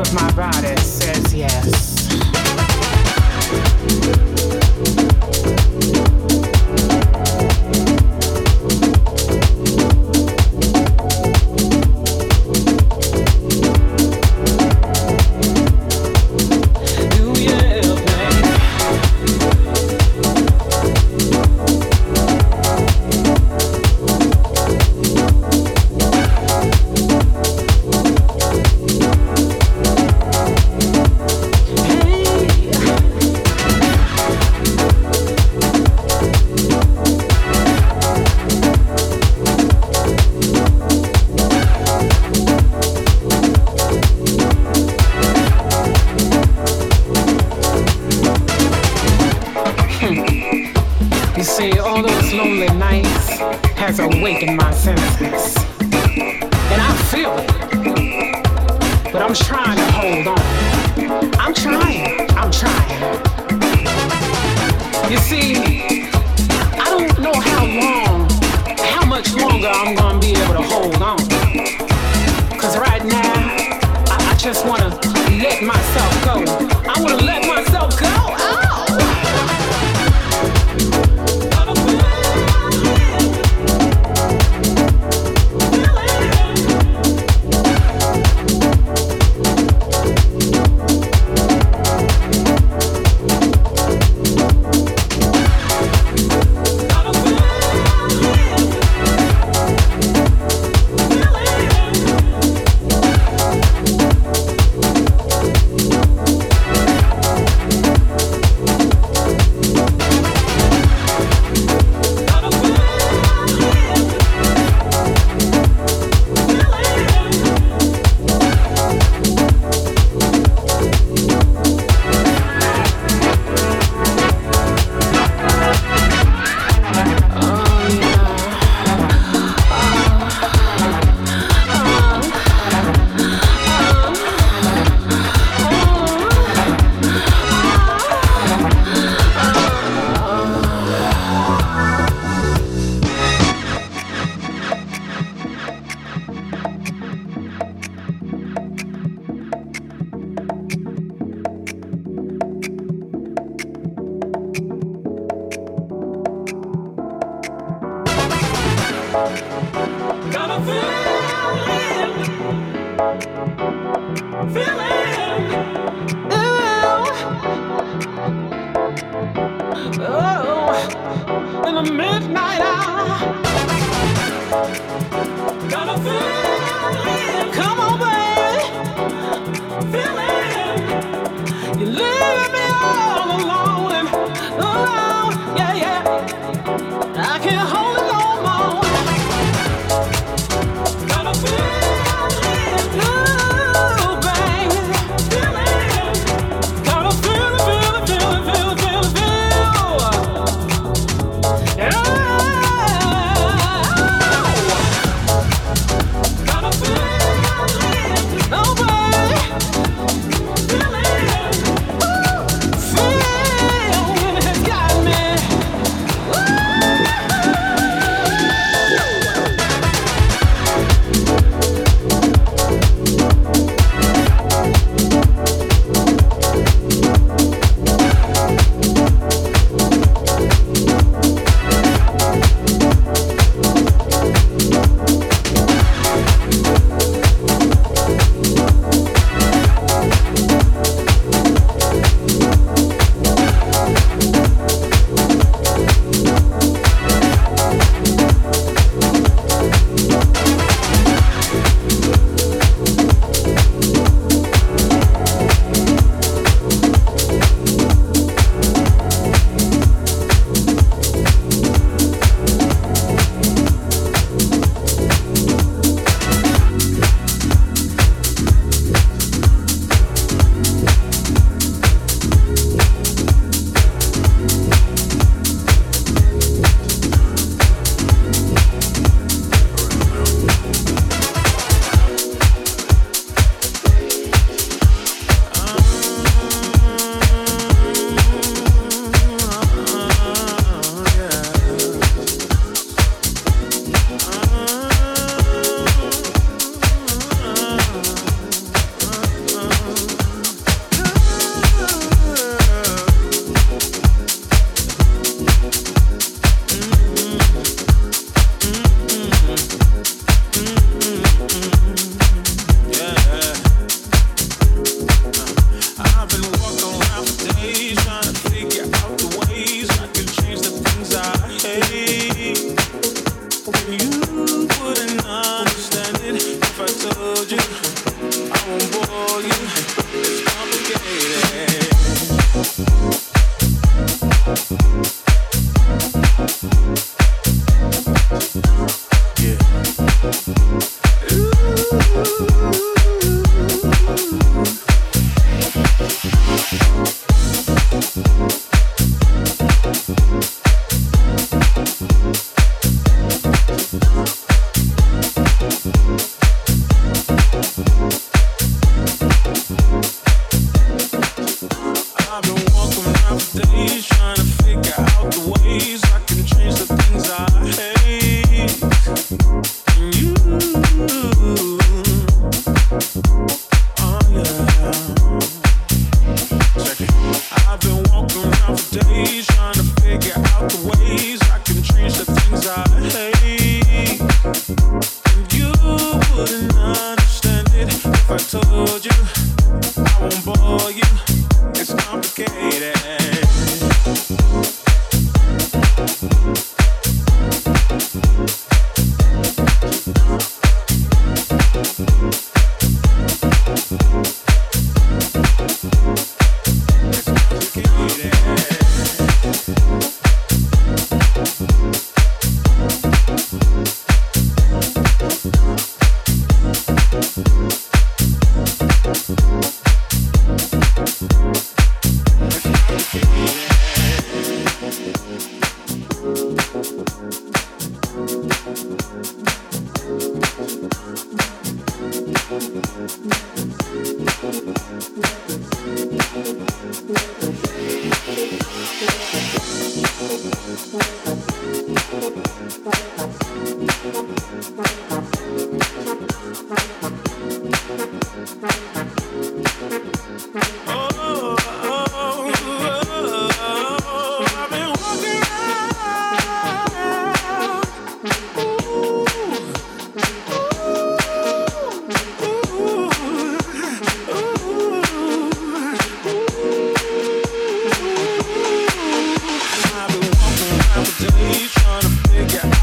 with my body says yes.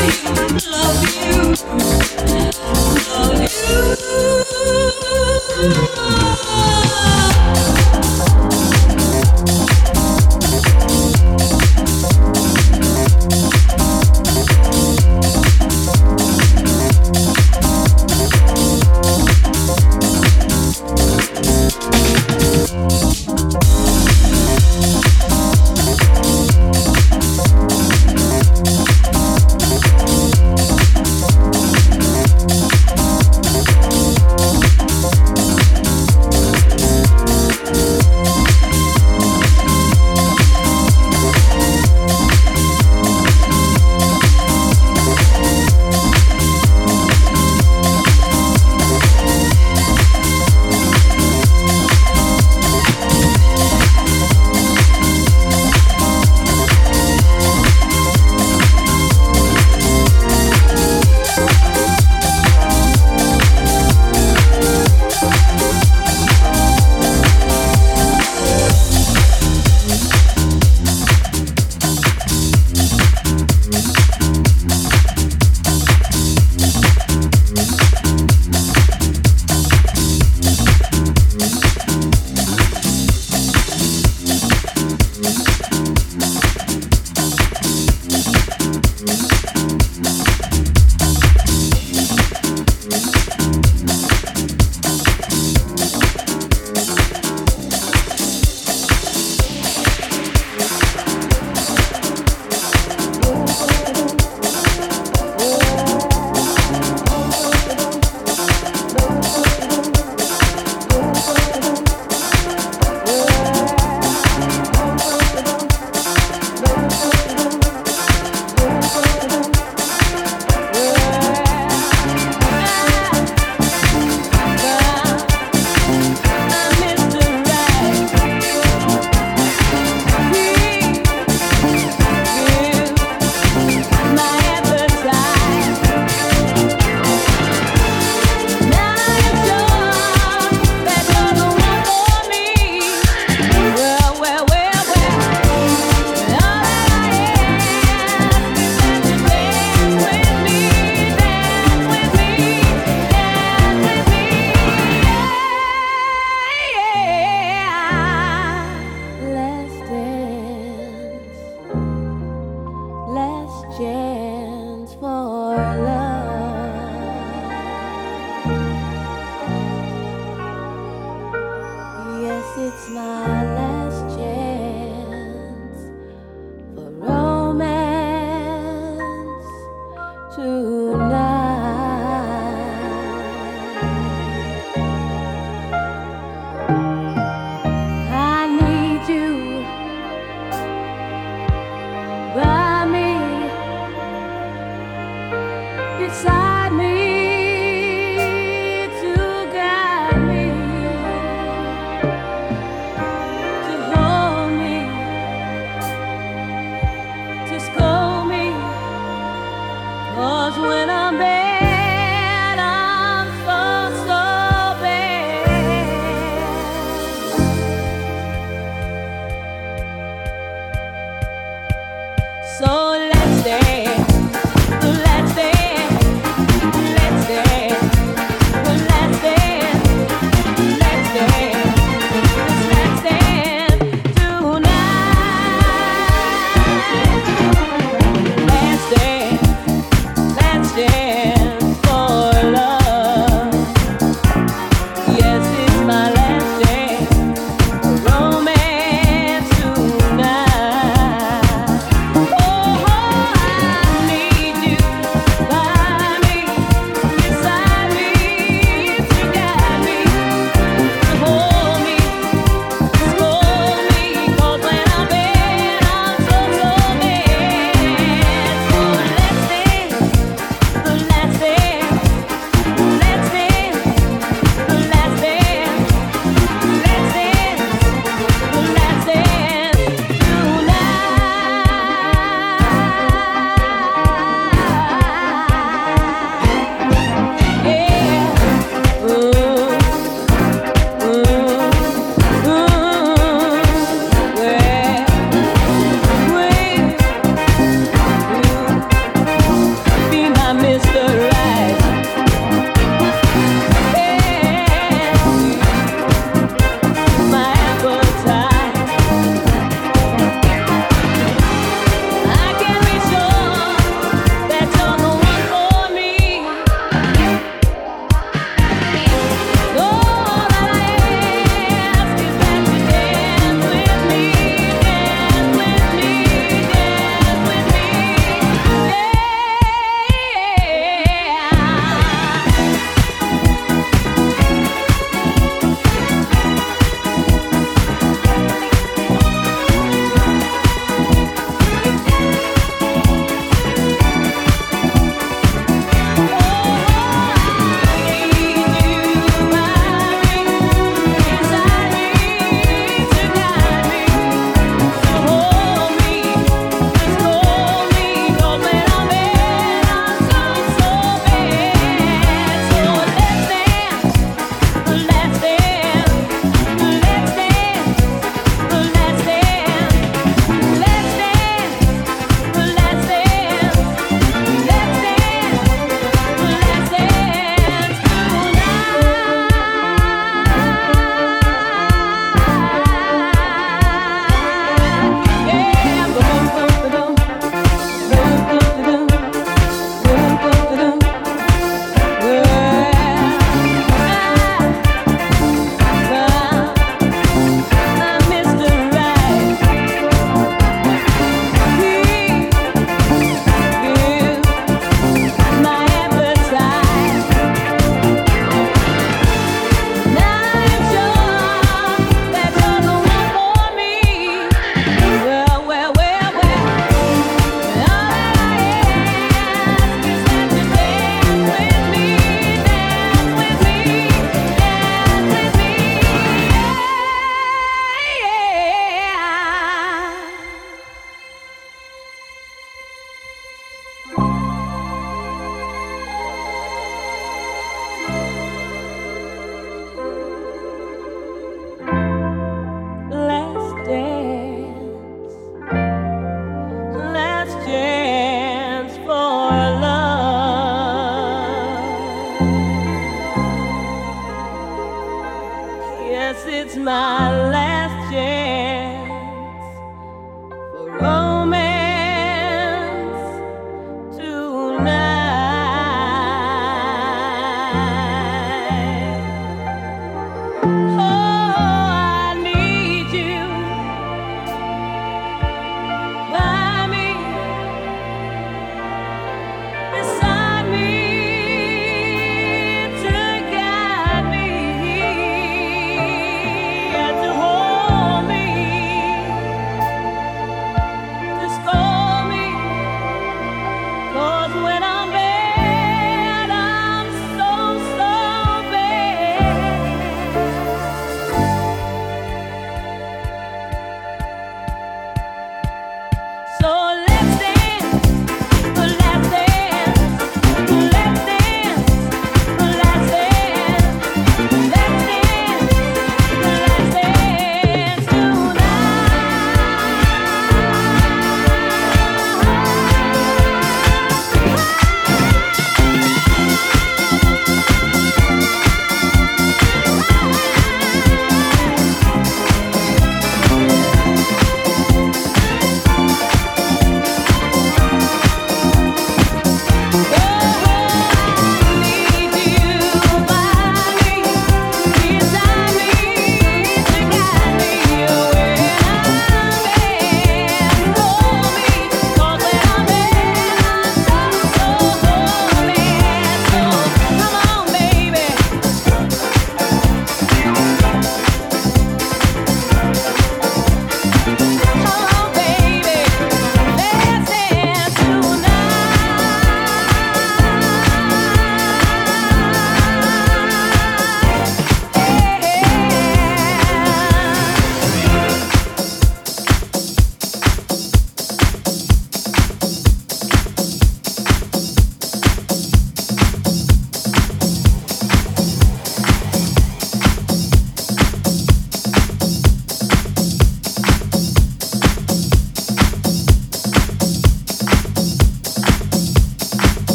love you, love you.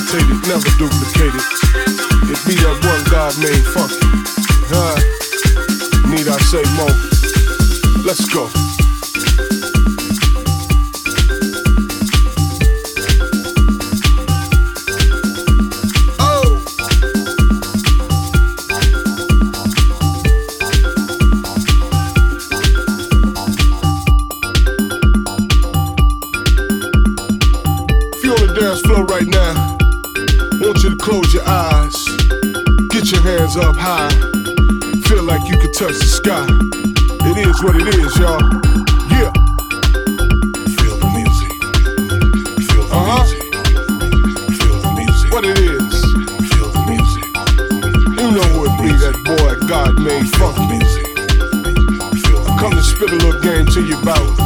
Imitated, never duplicated. It be that one God made funky. Huh? Need I say more? Let's go. Hands up high. Feel like you can touch the sky. It is what it is, y'all. Yeah. Feel the music. Feel the Uh-huh. music. Feel the music. What it is. Feel the music. You know who it be, that boy God made the music. Come to spit a little game to you about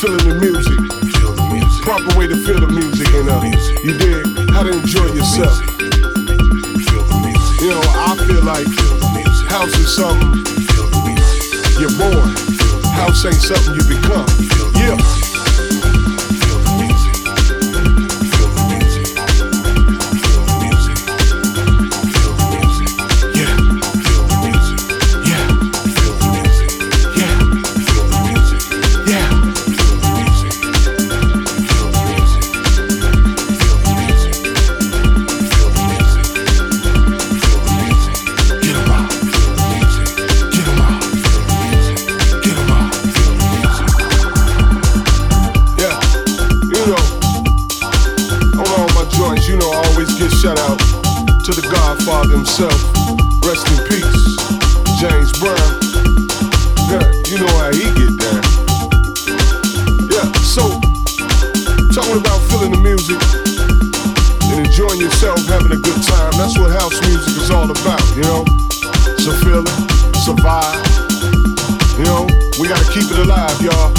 feeling the music. Feel the music. Proper way to feel the music and uh, you dig how to enjoy yourself. Like Feel the music. house is something you're born. House ain't something you become. Yeah. Godfather. Rest in peace, James Brown. Yeah, you know how he get down. Yeah, so talking about feeling the music and enjoying yourself, having a good time. That's what house music is all about, you know. So feel it, survive. You know, we gotta keep it alive, y'all.